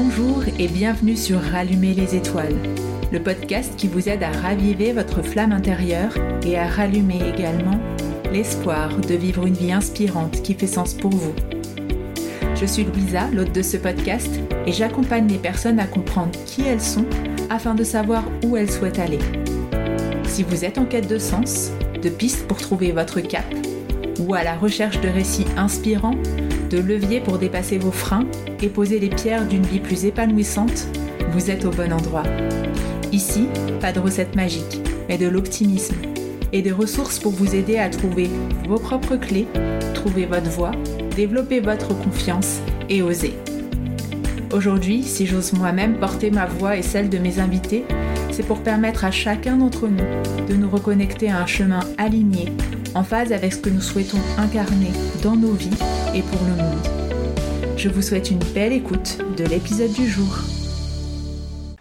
Bonjour et bienvenue sur Rallumer les étoiles, le podcast qui vous aide à raviver votre flamme intérieure et à rallumer également l'espoir de vivre une vie inspirante qui fait sens pour vous. Je suis Louisa, l'hôte de ce podcast, et j'accompagne les personnes à comprendre qui elles sont afin de savoir où elles souhaitent aller. Si vous êtes en quête de sens, de pistes pour trouver votre cap, ou à la recherche de récits inspirants, de leviers pour dépasser vos freins et poser les pierres d'une vie plus épanouissante, vous êtes au bon endroit. Ici, pas de recette magique, mais de l'optimisme et des ressources pour vous aider à trouver vos propres clés, trouver votre voie, développer votre confiance et oser. Aujourd'hui, si j'ose moi-même porter ma voix et celle de mes invités, c'est pour permettre à chacun d'entre nous de nous reconnecter à un chemin aligné, en phase avec ce que nous souhaitons incarner dans nos vies Je vous souhaite une belle écoute de l'épisode du jour.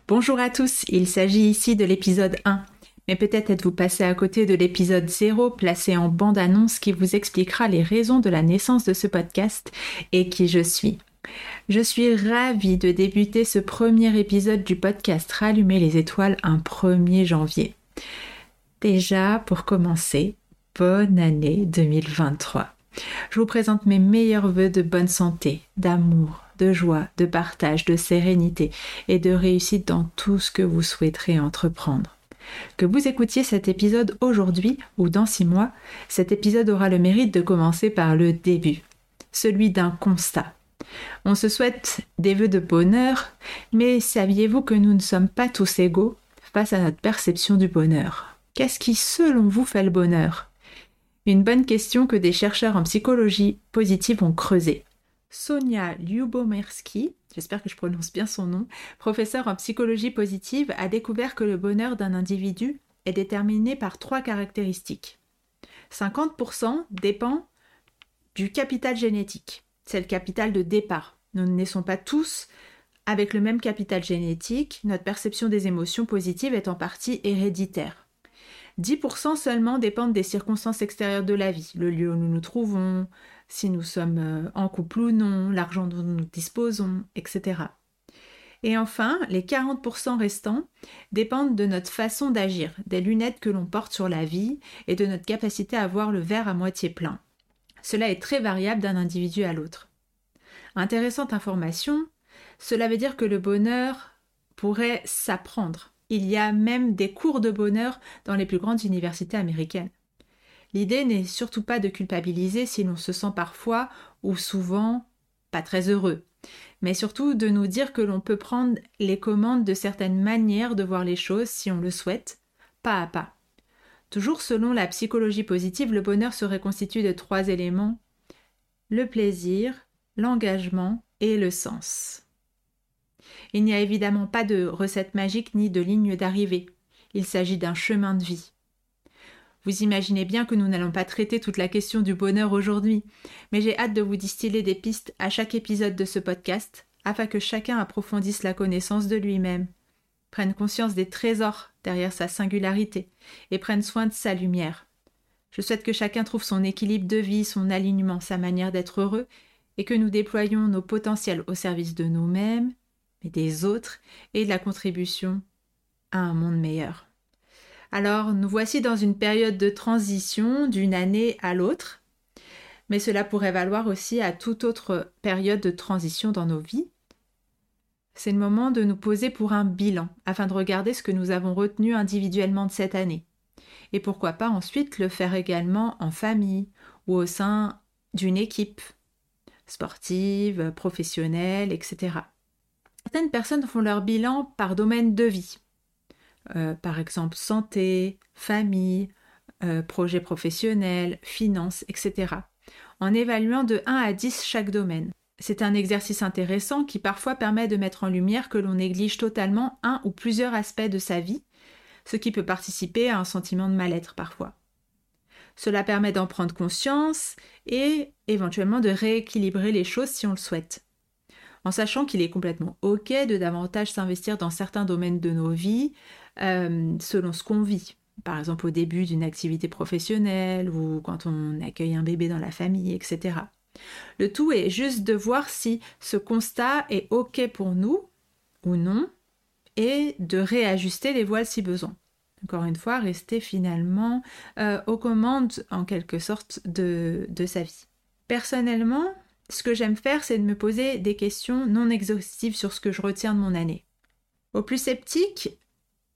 Bonjour à tous, il s'agit ici de l'épisode 1. Mais peut-être êtes-vous passé à côté de l'épisode 0 placé en bande-annonce qui vous expliquera les raisons de la naissance de ce podcast et qui je suis. Je suis ravie de débuter ce premier épisode du podcast Rallumer les étoiles un 1er janvier. Déjà, pour commencer, bonne année 2023. Je vous présente mes meilleurs voeux de bonne santé, d'amour, de joie, de partage, de sérénité et de réussite dans tout ce que vous souhaiterez entreprendre. Que vous écoutiez cet épisode aujourd'hui ou dans six mois, cet épisode aura le mérite de commencer par le début, celui d'un constat. On se souhaite des vœux de bonheur, mais saviez-vous que nous ne sommes pas tous égaux face à notre perception du bonheur? Qu'est-ce qui, selon vous, fait le bonheur? Une bonne question que des chercheurs en psychologie positive ont creusée. Sonia Lyubomirsky, j'espère que je prononce bien son nom, professeure en psychologie positive, a découvert que le bonheur d'un individu est déterminé par trois caractéristiques. 50% dépend du capital génétique. C'est le capital de départ. Nous ne naissons pas tous avec le même capital génétique. Notre perception des émotions positives est en partie héréditaire. 10% seulement dépendent des circonstances extérieures de la vie, le lieu où nous nous trouvons, si nous sommes euh, en couple ou non, l'argent dont nous disposons, etc. Et enfin, les 40% restants dépendent de notre façon d'agir, des lunettes que l'on porte sur la vie et de notre capacité à voir le verre à moitié plein. Cela est très variable d'un individu à l'autre. Intéressante information, cela veut dire que le bonheur pourrait s'apprendre il y a même des cours de bonheur dans les plus grandes universités américaines. L'idée n'est surtout pas de culpabiliser si l'on se sent parfois ou souvent pas très heureux, mais surtout de nous dire que l'on peut prendre les commandes de certaines manières de voir les choses si on le souhaite, pas à pas. Toujours selon la psychologie positive, le bonheur serait constitué de trois éléments le plaisir, l'engagement et le sens. Il n'y a évidemment pas de recette magique ni de ligne d'arrivée. Il s'agit d'un chemin de vie. Vous imaginez bien que nous n'allons pas traiter toute la question du bonheur aujourd'hui, mais j'ai hâte de vous distiller des pistes à chaque épisode de ce podcast, afin que chacun approfondisse la connaissance de lui-même, prenne conscience des trésors derrière sa singularité, et prenne soin de sa lumière. Je souhaite que chacun trouve son équilibre de vie, son alignement, sa manière d'être heureux, et que nous déployions nos potentiels au service de nous-mêmes mais des autres et de la contribution à un monde meilleur. Alors, nous voici dans une période de transition d'une année à l'autre, mais cela pourrait valoir aussi à toute autre période de transition dans nos vies. C'est le moment de nous poser pour un bilan, afin de regarder ce que nous avons retenu individuellement de cette année. Et pourquoi pas ensuite le faire également en famille ou au sein d'une équipe sportive, professionnelle, etc. Certaines personnes font leur bilan par domaine de vie. Euh, par exemple, santé, famille, euh, projet professionnel, finances, etc. En évaluant de 1 à 10 chaque domaine. C'est un exercice intéressant qui parfois permet de mettre en lumière que l'on néglige totalement un ou plusieurs aspects de sa vie, ce qui peut participer à un sentiment de mal-être parfois. Cela permet d'en prendre conscience et éventuellement de rééquilibrer les choses si on le souhaite en sachant qu'il est complètement OK de davantage s'investir dans certains domaines de nos vies euh, selon ce qu'on vit. Par exemple au début d'une activité professionnelle ou quand on accueille un bébé dans la famille, etc. Le tout est juste de voir si ce constat est OK pour nous ou non et de réajuster les voiles si besoin. Encore une fois, rester finalement euh, aux commandes en quelque sorte de, de sa vie. Personnellement, ce que j'aime faire, c'est de me poser des questions non exhaustives sur ce que je retiens de mon année. Au plus sceptique,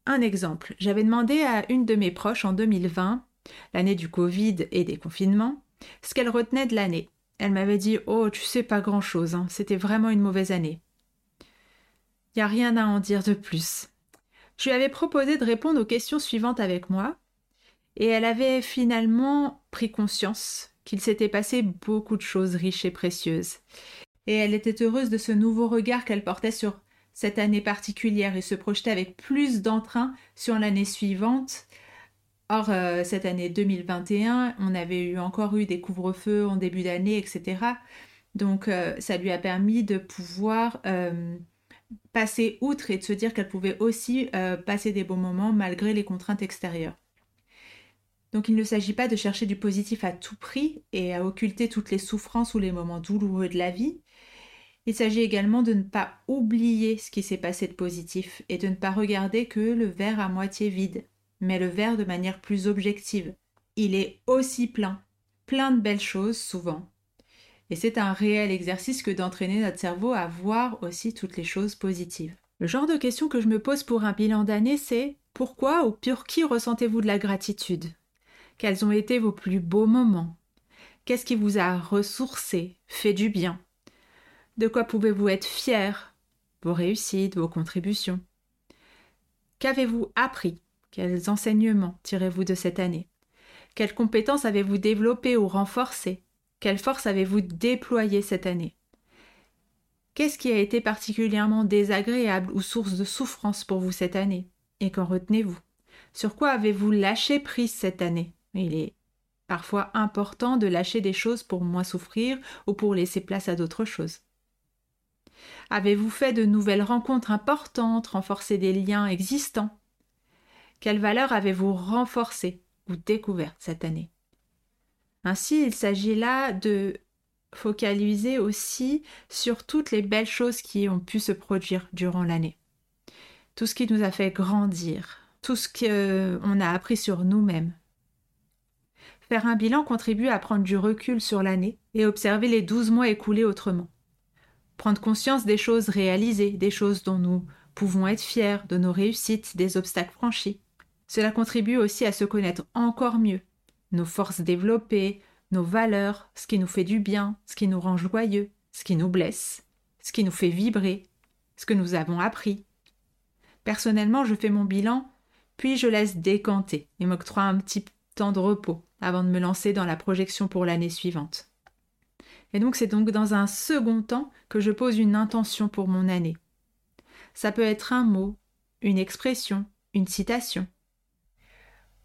un exemple. J'avais demandé à une de mes proches en 2020, l'année du Covid et des confinements, ce qu'elle retenait de l'année. Elle m'avait dit Oh, tu sais pas grand chose, hein. c'était vraiment une mauvaise année. Il n'y a rien à en dire de plus. Je lui avais proposé de répondre aux questions suivantes avec moi, et elle avait finalement pris conscience qu'il s'était passé beaucoup de choses riches et précieuses. Et elle était heureuse de ce nouveau regard qu'elle portait sur cette année particulière et se projetait avec plus d'entrain sur l'année suivante. Or, euh, cette année 2021, on avait encore eu des couvre-feux en début d'année, etc. Donc, euh, ça lui a permis de pouvoir euh, passer outre et de se dire qu'elle pouvait aussi passer des bons moments malgré les contraintes extérieures. Donc il ne s'agit pas de chercher du positif à tout prix et à occulter toutes les souffrances ou les moments douloureux de la vie. Il s'agit également de ne pas oublier ce qui s'est passé de positif et de ne pas regarder que le verre à moitié vide, mais le verre de manière plus objective. Il est aussi plein, plein de belles choses souvent. Et c'est un réel exercice que d'entraîner notre cerveau à voir aussi toutes les choses positives. Le genre de question que je me pose pour un bilan d'année, c'est pourquoi ou pour qui ressentez-vous de la gratitude? Quels ont été vos plus beaux moments. Qu'est-ce qui vous a ressourcé, fait du bien. De quoi pouvez-vous être fier Vos réussites, vos contributions. Qu'avez-vous appris? Quels enseignements tirez-vous de cette année? Quelles compétences avez-vous développées ou renforcées? Quelle force avez-vous déployée cette année? Qu'est-ce qui a été particulièrement désagréable ou source de souffrance pour vous cette année? Et qu'en retenez-vous? Sur quoi avez-vous lâché prise cette année? Il est parfois important de lâcher des choses pour moins souffrir ou pour laisser place à d'autres choses. Avez-vous fait de nouvelles rencontres importantes, renforcé des liens existants? Quelles valeurs avez-vous renforcées ou découvertes cette année? Ainsi, il s'agit là de focaliser aussi sur toutes les belles choses qui ont pu se produire durant l'année. Tout ce qui nous a fait grandir, tout ce qu'on a appris sur nous-mêmes, Faire un bilan contribue à prendre du recul sur l'année et observer les douze mois écoulés autrement. Prendre conscience des choses réalisées, des choses dont nous pouvons être fiers, de nos réussites, des obstacles franchis. Cela contribue aussi à se connaître encore mieux, nos forces développées, nos valeurs, ce qui nous fait du bien, ce qui nous rend joyeux, ce qui nous blesse, ce qui nous fait vibrer, ce que nous avons appris. Personnellement, je fais mon bilan, puis je laisse décanter et m'octroie un petit temps de repos avant de me lancer dans la projection pour l'année suivante. Et donc c'est donc dans un second temps que je pose une intention pour mon année. Ça peut être un mot, une expression, une citation.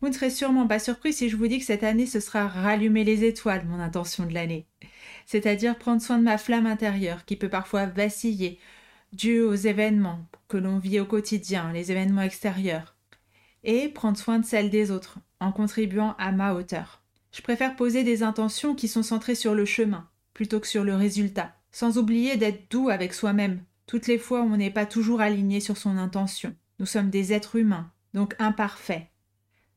Vous ne serez sûrement pas surpris si je vous dis que cette année ce sera rallumer les étoiles, mon intention de l'année. C'est-à-dire prendre soin de ma flamme intérieure qui peut parfois vaciller, due aux événements que l'on vit au quotidien, les événements extérieurs, et prendre soin de celle des autres, en contribuant à ma hauteur. Je préfère poser des intentions qui sont centrées sur le chemin, plutôt que sur le résultat, sans oublier d'être doux avec soi-même, toutes les fois où on n'est pas toujours aligné sur son intention. Nous sommes des êtres humains, donc imparfaits.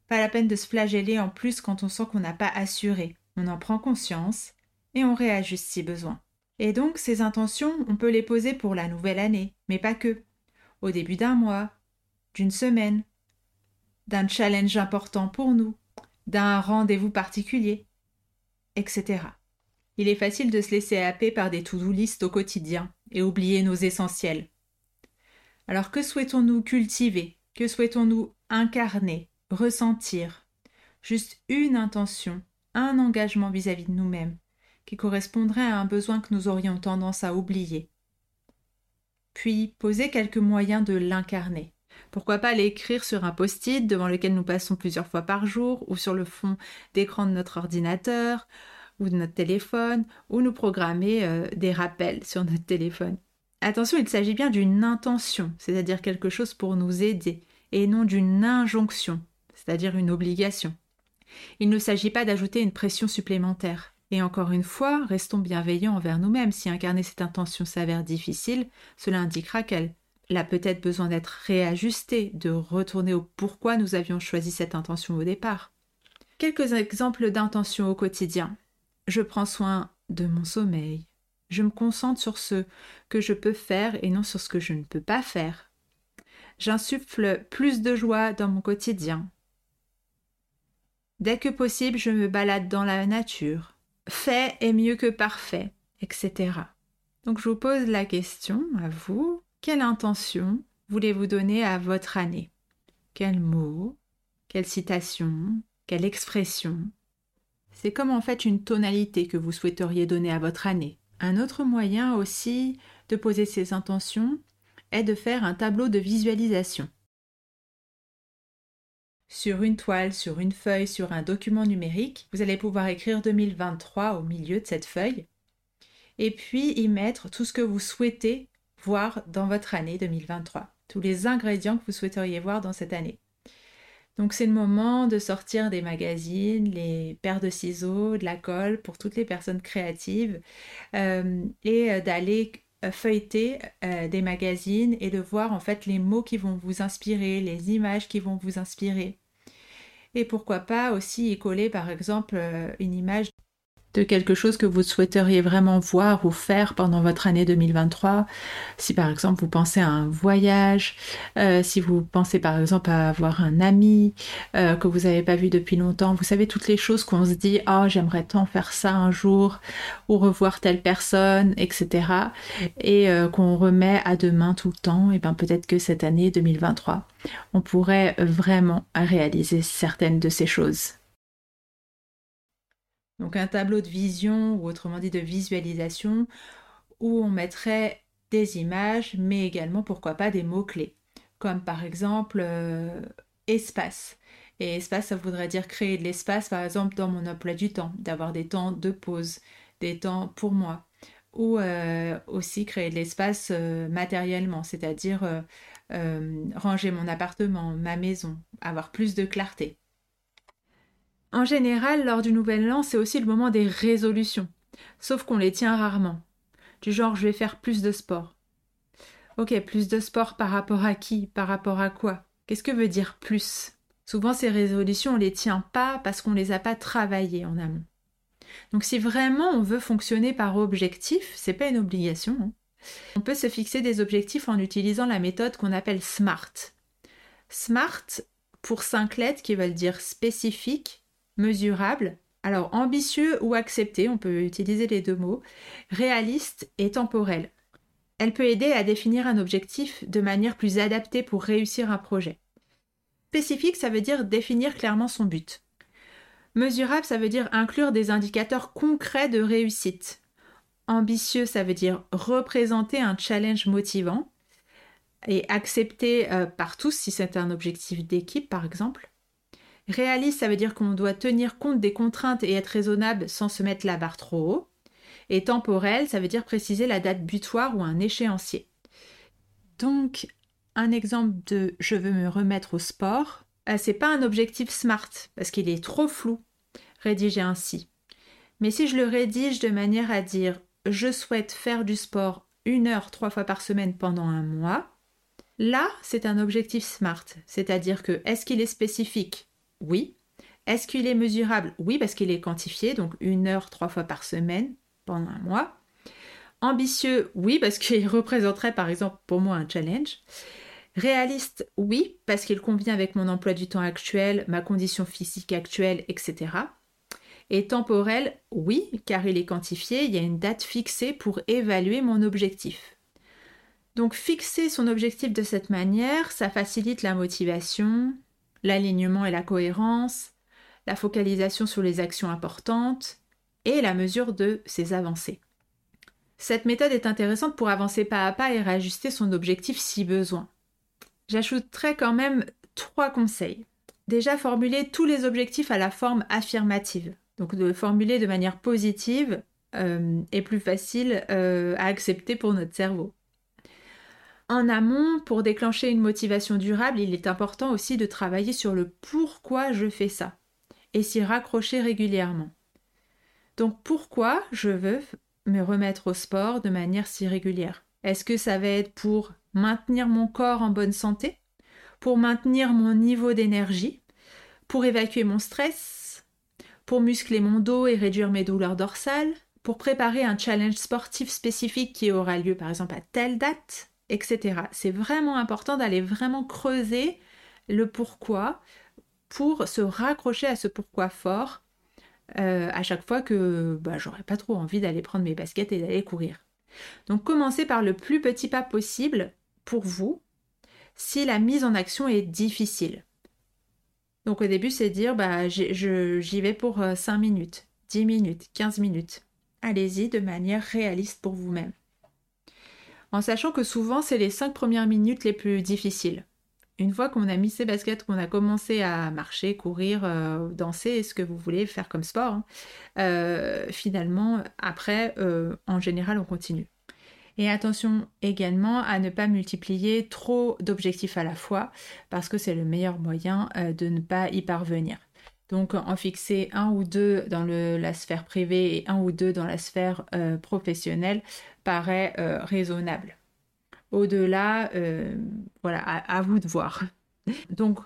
Pas la peine de se flageller en plus quand on sent qu'on n'a pas assuré. On en prend conscience et on réajuste si besoin. Et donc ces intentions, on peut les poser pour la nouvelle année, mais pas que. Au début d'un mois, d'une semaine, d'un challenge important pour nous, d'un rendez-vous particulier, etc. Il est facile de se laisser happer par des to-do list au quotidien et oublier nos essentiels. Alors que souhaitons-nous cultiver? Que souhaitons-nous incarner, ressentir? Juste une intention, un engagement vis-à-vis de nous-mêmes, qui correspondrait à un besoin que nous aurions tendance à oublier. Puis poser quelques moyens de l'incarner. Pourquoi pas l'écrire sur un post-it devant lequel nous passons plusieurs fois par jour ou sur le fond d'écran de notre ordinateur ou de notre téléphone ou nous programmer euh, des rappels sur notre téléphone. Attention, il s'agit bien d'une intention, c'est-à-dire quelque chose pour nous aider, et non d'une injonction, c'est-à-dire une obligation. Il ne s'agit pas d'ajouter une pression supplémentaire. Et encore une fois, restons bienveillants envers nous-mêmes. Si incarner cette intention s'avère difficile, cela indiquera qu'elle a peut-être besoin d'être réajustée, de retourner au pourquoi nous avions choisi cette intention au départ. Quelques exemples d'intention au quotidien. Je prends soin de mon sommeil. Je me concentre sur ce que je peux faire et non sur ce que je ne peux pas faire. J'insuffle plus de joie dans mon quotidien. Dès que possible, je me balade dans la nature. Fait est mieux que parfait, etc. Donc je vous pose la question à vous, quelle intention voulez-vous donner à votre année? Quel mot? Quelle citation? Quelle expression? C'est comme en fait une tonalité que vous souhaiteriez donner à votre année. Un autre moyen aussi de poser ces intentions est de faire un tableau de visualisation. Sur une toile, sur une feuille, sur un document numérique, vous allez pouvoir écrire 2023 au milieu de cette feuille et puis y mettre tout ce que vous souhaitez voir dans votre année 2023, tous les ingrédients que vous souhaiteriez voir dans cette année. Donc c'est le moment de sortir des magazines, les paires de ciseaux, de la colle pour toutes les personnes créatives euh, et euh, d'aller euh, feuilleter des magazines et de voir en fait les mots qui vont vous inspirer, les images qui vont vous inspirer. Et pourquoi pas aussi y coller par exemple une image de quelque chose que vous souhaiteriez vraiment voir ou faire pendant votre année 2023. Si par exemple vous pensez à un voyage, euh, si vous pensez par exemple à avoir un ami euh, que vous n'avez pas vu depuis longtemps, vous savez toutes les choses qu'on se dit oh j'aimerais tant faire ça un jour ou revoir telle personne, etc. Et euh, qu'on remet à demain tout le temps, et bien peut-être que cette année 2023, on pourrait vraiment réaliser certaines de ces choses. Donc un tableau de vision, ou autrement dit de visualisation, où on mettrait des images, mais également pourquoi pas des mots-clés, comme par exemple euh, espace. Et espace, ça voudrait dire créer de l'espace, par exemple, dans mon emploi du temps, d'avoir des temps de pause, des temps pour moi. Ou euh, aussi créer de l'espace euh, matériellement, c'est-à-dire ranger mon appartement, ma maison, avoir plus de clarté. En général, lors du nouvel an, c'est aussi le moment des résolutions, sauf qu'on les tient rarement. Du genre, je vais faire plus de sport. Ok, plus de sport par rapport à qui? Par rapport à quoi? Qu'est-ce que veut dire plus? Souvent, ces résolutions, on les tient pas parce qu'on les a pas travaillées en amont. Donc, si vraiment on veut fonctionner par objectif, c'est pas une obligation. Hein. On peut se fixer des objectifs en utilisant la méthode qu'on appelle SMART. SMART, pour cinq lettres qui veulent dire spécifique, mesurable, alors ambitieux ou accepté, on peut utiliser les deux mots, réaliste et temporel. Elle peut aider à définir un objectif de manière plus adaptée pour réussir un projet. Spécifique, ça veut dire définir clairement son but. Mesurable, ça veut dire inclure des indicateurs concrets de réussite. Ambitieux, ça veut dire représenter un challenge motivant et accepté euh, par tous si c'est un objectif d'équipe par exemple. Réaliste, ça veut dire qu'on doit tenir compte des contraintes et être raisonnable sans se mettre la barre trop haut. Et temporel, ça veut dire préciser la date butoir ou un échéancier. Donc, un exemple de je veux me remettre au sport, euh, c'est pas un objectif SMART parce qu'il est trop flou rédigé ainsi. Mais si je le rédige de manière à dire je souhaite faire du sport une heure trois fois par semaine pendant un mois, là c'est un objectif SMART, c'est-à-dire que est-ce qu'il est spécifique? Oui. Est-ce qu'il est mesurable? Oui, parce qu'il est quantifié, donc une heure trois fois par semaine pendant un mois. Ambitieux, oui, parce qu'il représenterait par exemple pour moi un challenge. Réaliste, oui, parce qu'il convient avec mon emploi du temps actuel, ma condition physique actuelle, etc. Et temporel, oui, car il est quantifié, il y a une date fixée pour évaluer mon objectif. Donc fixer son objectif de cette manière, ça facilite la motivation, l'alignement et la cohérence, la focalisation sur les actions importantes et la mesure de ses avancées. Cette méthode est intéressante pour avancer pas à pas et réajuster son objectif si besoin. J'ajouterai quand même trois conseils. Déjà, formuler tous les objectifs à la forme affirmative. Donc de formuler de manière positive euh, est plus facile euh, à accepter pour notre cerveau. En amont, pour déclencher une motivation durable, il est important aussi de travailler sur le pourquoi je fais ça et s'y raccrocher régulièrement. Donc pourquoi je veux me remettre au sport de manière si régulière? Est-ce que ça va être pour maintenir mon corps en bonne santé? Pour maintenir mon niveau d'énergie? Pour évacuer mon stress? Pour muscler mon dos et réduire mes douleurs dorsales? Pour préparer un challenge sportif spécifique qui aura lieu par exemple à telle date? C'est vraiment important d'aller vraiment creuser le pourquoi pour se raccrocher à ce pourquoi fort euh, à chaque fois que bah, j'aurais pas trop envie d'aller prendre mes baskets et d'aller courir. Donc commencez par le plus petit pas possible pour vous si la mise en action est difficile. Donc au début c'est dire bah, j'y vais pour 5 euh, minutes, 10 minutes, 15 minutes. Allez-y de manière réaliste pour vous-même. En sachant que souvent c'est les 5 premières minutes les plus difficiles une fois qu'on a mis ses baskets, qu'on a commencé à marcher, courir, euh, danser, ce que vous voulez faire comme sport, hein, euh, finalement, après, euh, en général, on continue. Et attention également à ne pas multiplier trop d'objectifs à la fois, parce que c'est le meilleur moyen de ne pas y parvenir. Donc en fixer un ou deux dans la sphère privée et un ou deux dans la sphère professionnelle paraît raisonnable. Au-delà, euh, voilà, à, vous de voir. Donc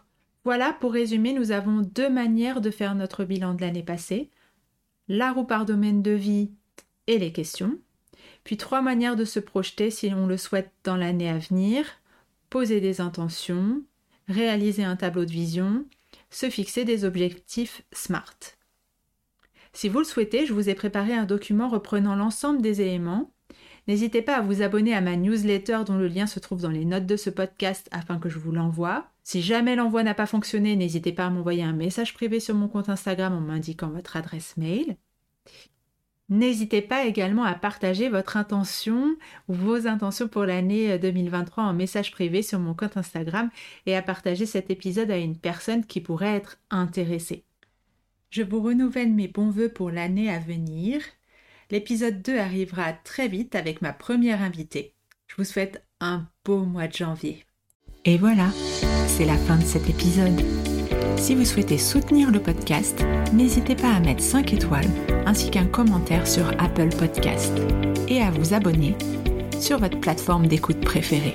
voilà, pour résumer, nous avons deux manières de faire notre bilan de l'année passée. La roue par domaine de vie et les questions. Puis trois manières de se projeter si on le souhaite dans l'année à venir. Poser des intentions, réaliser un tableau de vision, se fixer des objectifs SMART. Si vous le souhaitez, je vous ai préparé un document reprenant l'ensemble des éléments N'hésitez pas à vous abonner à ma newsletter dont le lien se trouve dans les notes de ce podcast afin que je vous l'envoie. Si jamais l'envoi n'a pas fonctionné, n'hésitez pas à m'envoyer un message privé sur mon compte Instagram en m'indiquant votre adresse mail. N'hésitez pas également à partager votre intention ou vos intentions pour l'année 2023 en message privé sur mon compte Instagram et à partager cet épisode à une personne qui pourrait être intéressée. Je vous renouvelle mes bons voeux pour l'année à venir L'épisode 2 arrivera très vite avec ma première invitée. Je vous souhaite un beau mois de janvier. Et voilà, c'est la fin de cet épisode. Si vous souhaitez soutenir le podcast, n'hésitez pas à mettre 5 étoiles ainsi qu'un commentaire sur Apple Podcast et à vous abonner sur votre plateforme d'écoute préférée.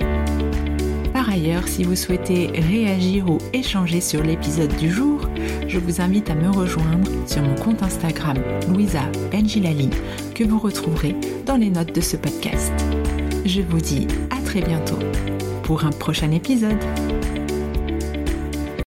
Par ailleurs, si vous souhaitez réagir ou échanger sur l'épisode du jour, je vous invite à me rejoindre sur mon compte Instagram Louisa Benjilali que vous retrouverez dans les notes de ce podcast. Je vous dis à très bientôt pour un prochain épisode.